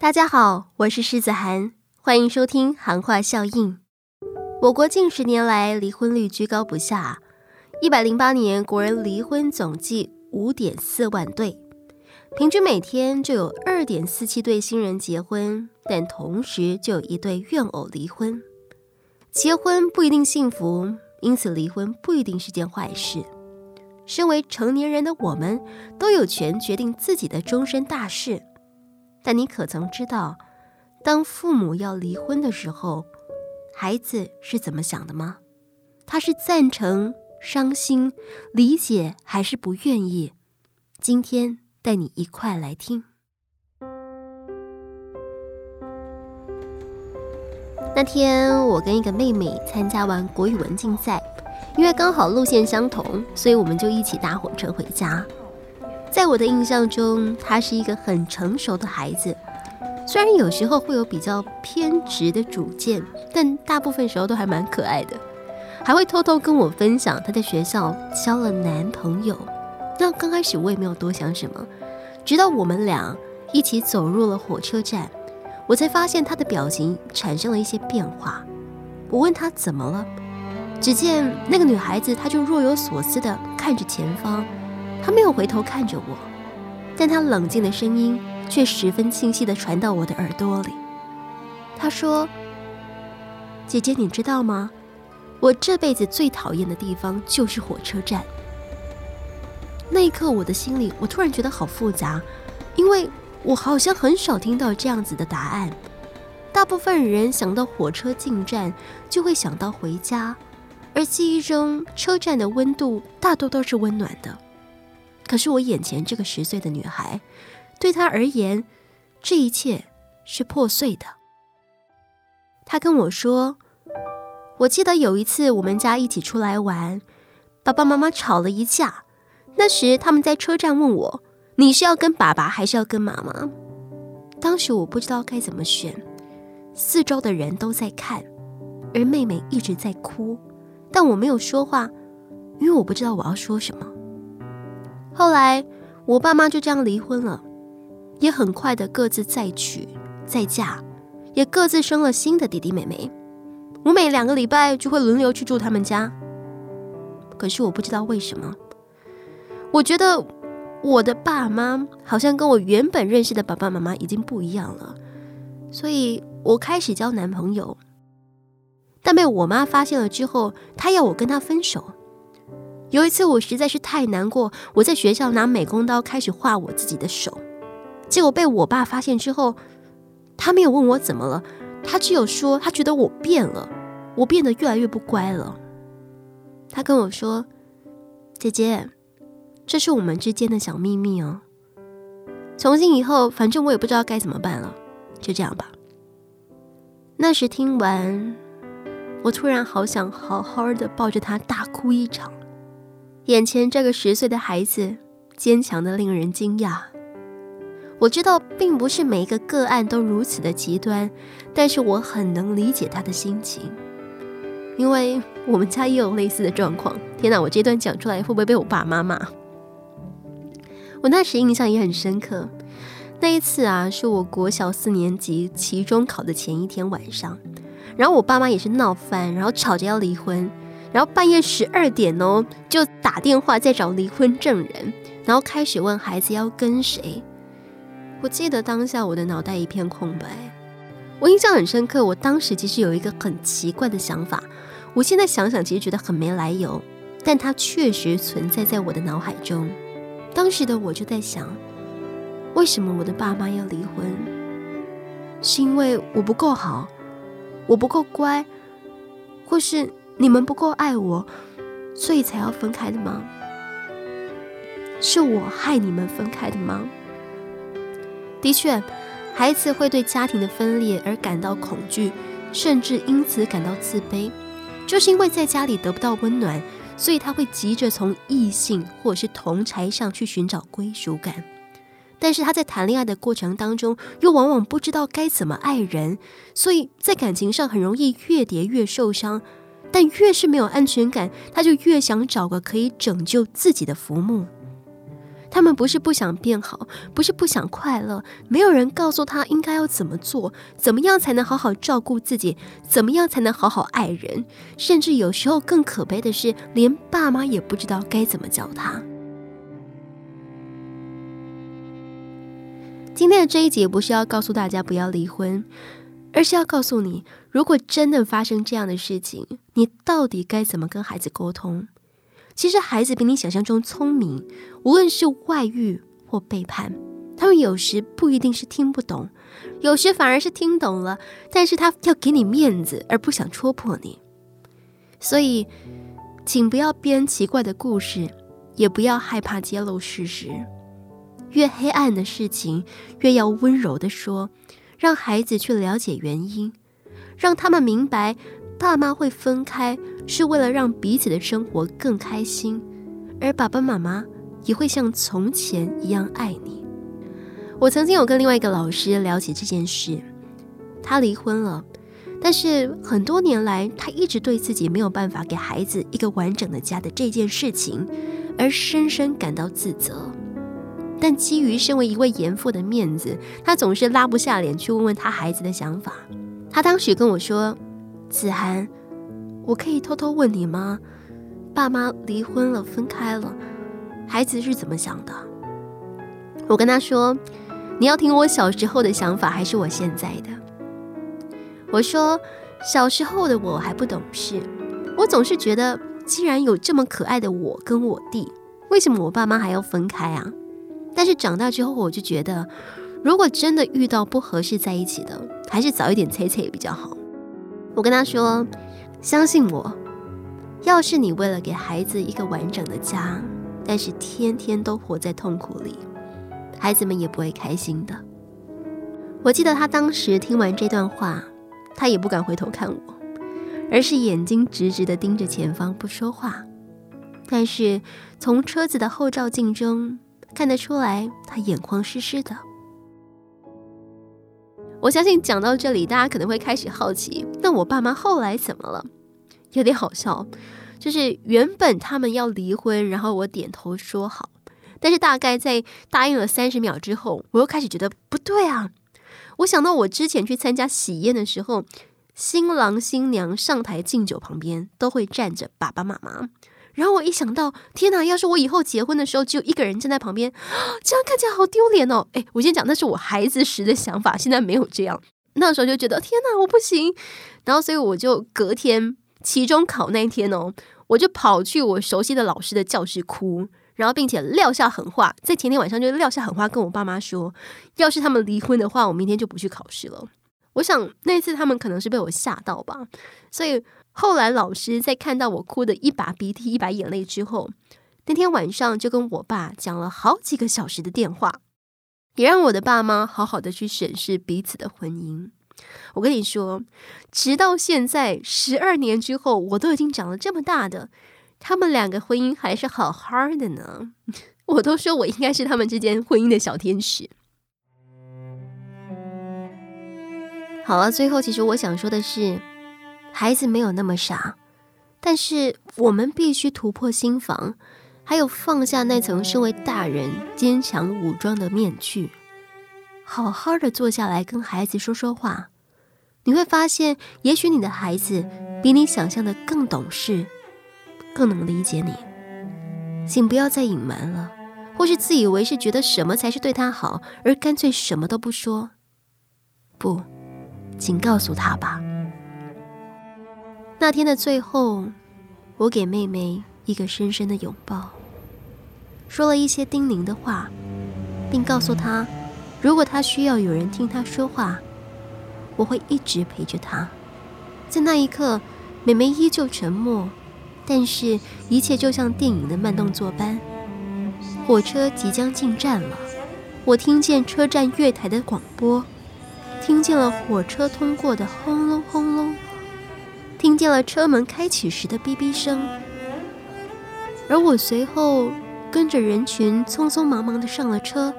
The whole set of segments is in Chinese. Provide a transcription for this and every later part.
大家好，我是狮子涵，欢迎收听《韩话效应》。我国近十年来离婚率居高不下，一百零八年国人离婚总计五点四万对，平均每天就有二点四七对新人结婚，但同时就有一对怨偶离婚。结婚不一定幸福，因此离婚不一定是件坏事。身为成年人的我们，都有权决定自己的终身大事。但你可曾知道，当父母要离婚的时候，孩子是怎么想的吗？他是赞成、伤心、理解，还是不愿意？今天带你一块来听。那天我跟一个妹妹参加完国语文竞赛，因为刚好路线相同，所以我们就一起搭火车回家。在我的印象中，他是一个很成熟的孩子，虽然有时候会有比较偏执的主见，但大部分时候都还蛮可爱的，还会偷偷跟我分享他在学校交了男朋友。那刚开始我也没有多想什么，直到我们俩一起走入了火车站，我才发现他的表情产生了一些变化。我问他怎么了，只见那个女孩子，她就若有所思地看着前方。他没有回头看着我，但他冷静的声音却十分清晰的传到我的耳朵里。他说：“姐姐，你知道吗？我这辈子最讨厌的地方就是火车站。”那一刻，我的心里我突然觉得好复杂，因为我好像很少听到这样子的答案。大部分人想到火车进站就会想到回家，而记忆中车站的温度大多都是温暖的。可是我眼前这个十岁的女孩，对她而言，这一切是破碎的。她跟我说：“我记得有一次我们家一起出来玩，爸爸妈妈吵了一架。那时他们在车站问我：你是要跟爸爸还是要跟妈妈？当时我不知道该怎么选。四周的人都在看，而妹妹一直在哭，但我没有说话，因为我不知道我要说什么。”后来，我爸妈就这样离婚了，也很快的各自再娶再嫁，也各自生了新的弟弟妹妹。我每两个礼拜就会轮流去住他们家。可是我不知道为什么，我觉得我的爸妈好像跟我原本认识的爸爸妈妈已经不一样了，所以我开始交男朋友，但被我妈发现了之后，她要我跟她分手。有一次，我实在是太难过，我在学校拿美工刀开始画我自己的手，结果被我爸发现之后，他没有问我怎么了，他只有说他觉得我变了，我变得越来越不乖了。他跟我说：“姐姐，这是我们之间的小秘密哦，从今以后，反正我也不知道该怎么办了，就这样吧。”那时听完，我突然好想好好的抱着他大哭一场。眼前这个十岁的孩子，坚强的令人惊讶。我知道，并不是每一个个案都如此的极端，但是我很能理解他的心情，因为我们家也有类似的状况。天哪，我这段讲出来会不会被我爸妈骂？我那时印象也很深刻。那一次啊，是我国小四年级期中考的前一天晚上，然后我爸妈也是闹翻，然后吵着要离婚。然后半夜十二点哦，就打电话在找离婚证人，然后开始问孩子要跟谁。我记得当下我的脑袋一片空白，我印象很深刻。我当时其实有一个很奇怪的想法，我现在想想其实觉得很没来由，但它确实存在在我的脑海中。当时的我就在想，为什么我的爸妈要离婚？是因为我不够好，我不够乖，或是？你们不够爱我，所以才要分开的吗？是我害你们分开的吗？的确，孩子会对家庭的分裂而感到恐惧，甚至因此感到自卑，就是因为在家里得不到温暖，所以他会急着从异性或者是同柴上去寻找归属感。但是他在谈恋爱的过程当中，又往往不知道该怎么爱人，所以在感情上很容易越叠越受伤。但越是没有安全感，他就越想找个可以拯救自己的浮木。他们不是不想变好，不是不想快乐，没有人告诉他应该要怎么做，怎么样才能好好照顾自己，怎么样才能好好爱人，甚至有时候更可悲的是，连爸妈也不知道该怎么教他。今天的这一节不是要告诉大家不要离婚，而是要告诉你，如果真的发生这样的事情，你到底该怎么跟孩子沟通。其实孩子比你想象中聪明，无论是外遇或背叛，他们有时不一定是听不懂，有时反而是听懂了，但是他要给你面子，而不想戳破你。所以，请不要编奇怪的故事，也不要害怕揭露事实。越黑暗的事情，越要温柔的说，让孩子去了解原因，让他们明白。爸妈会分开，是为了让彼此的生活更开心，而爸爸妈妈也会像从前一样爱你。我曾经有跟另外一个老师聊起这件事，他离婚了，但是很多年来，他一直对自己没有办法给孩子一个完整的家的这件事情，而深深感到自责。但基于身为一位严父的面子，他总是拉不下脸去问问他孩子的想法。他当时跟我说。子涵，我可以偷偷问你吗？爸妈离婚了，分开了，孩子是怎么想的？我跟他说：“你要听我小时候的想法，还是我现在的？”我说：“小时候的我还不懂事，我总是觉得，既然有这么可爱的我跟我弟，为什么我爸妈还要分开啊？但是长大之后，我就觉得，如果真的遇到不合适在一起的，还是早一点猜猜比较好。”我跟他说：“相信我，要是你为了给孩子一个完整的家，但是天天都活在痛苦里，孩子们也不会开心的。”我记得他当时听完这段话，他也不敢回头看我，而是眼睛直直的盯着前方不说话。但是从车子的后照镜中看得出来，他眼眶湿湿的。我相信讲到这里，大家可能会开始好奇，那我爸妈后来怎么了？有点好笑，就是原本他们要离婚，然后我点头说好，但是大概在答应了三十秒之后，我又开始觉得不对啊。我想到我之前去参加喜宴的时候，新郎新娘上台敬酒旁边都会站着爸爸妈妈。然后我一想到，天哪！要是我以后结婚的时候只有一个人站在旁边，这样看起来好丢脸哦。哎，我先讲，那是我孩子时的想法，现在没有这样。那时候就觉得，天哪，我不行。然后，所以我就隔天期中考那一天哦，我就跑去我熟悉的老师的教室哭，然后并且撂下狠话，在前天晚上就撂下狠话，跟我爸妈说，要是他们离婚的话，我明天就不去考试了。我想那次他们可能是被我吓到吧，所以。后来老师在看到我哭的一把鼻涕一把眼泪之后，那天晚上就跟我爸讲了好几个小时的电话，也让我的爸妈好好的去审视彼此的婚姻。我跟你说，直到现在十二年之后，我都已经长了这么大的，他们两个婚姻还是好好的呢。我都说我应该是他们之间婚姻的小天使。好了，最后其实我想说的是。孩子没有那么傻，但是我们必须突破心防，还有放下那层身为大人坚强武装的面具，好好的坐下来跟孩子说说话。你会发现，也许你的孩子比你想象的更懂事，更能理解你。请不要再隐瞒了，或是自以为是觉得什么才是对他好，而干脆什么都不说。不，请告诉他吧。那天的最后，我给妹妹一个深深的拥抱，说了一些叮咛的话，并告诉她，如果她需要有人听她说话，我会一直陪着她。在那一刻，妹妹依旧沉默，但是一切就像电影的慢动作般。火车即将进站了，我听见车站月台的广播，听见了火车通过的轰隆轰隆。听见了车门开启时的哔哔声。而我随后跟着人群匆匆忙忙的上了车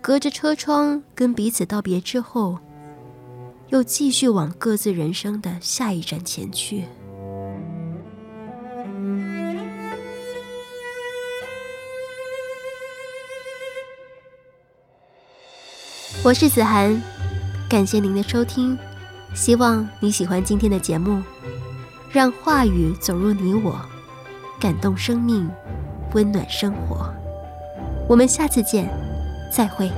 隔着车窗跟彼此道别之后又继续往各自人生的下一站前去。我是子涵感谢您的收听。希望你喜欢今天的节目，让话语走入你我，感动生命，温暖生活。我们下次见，再会。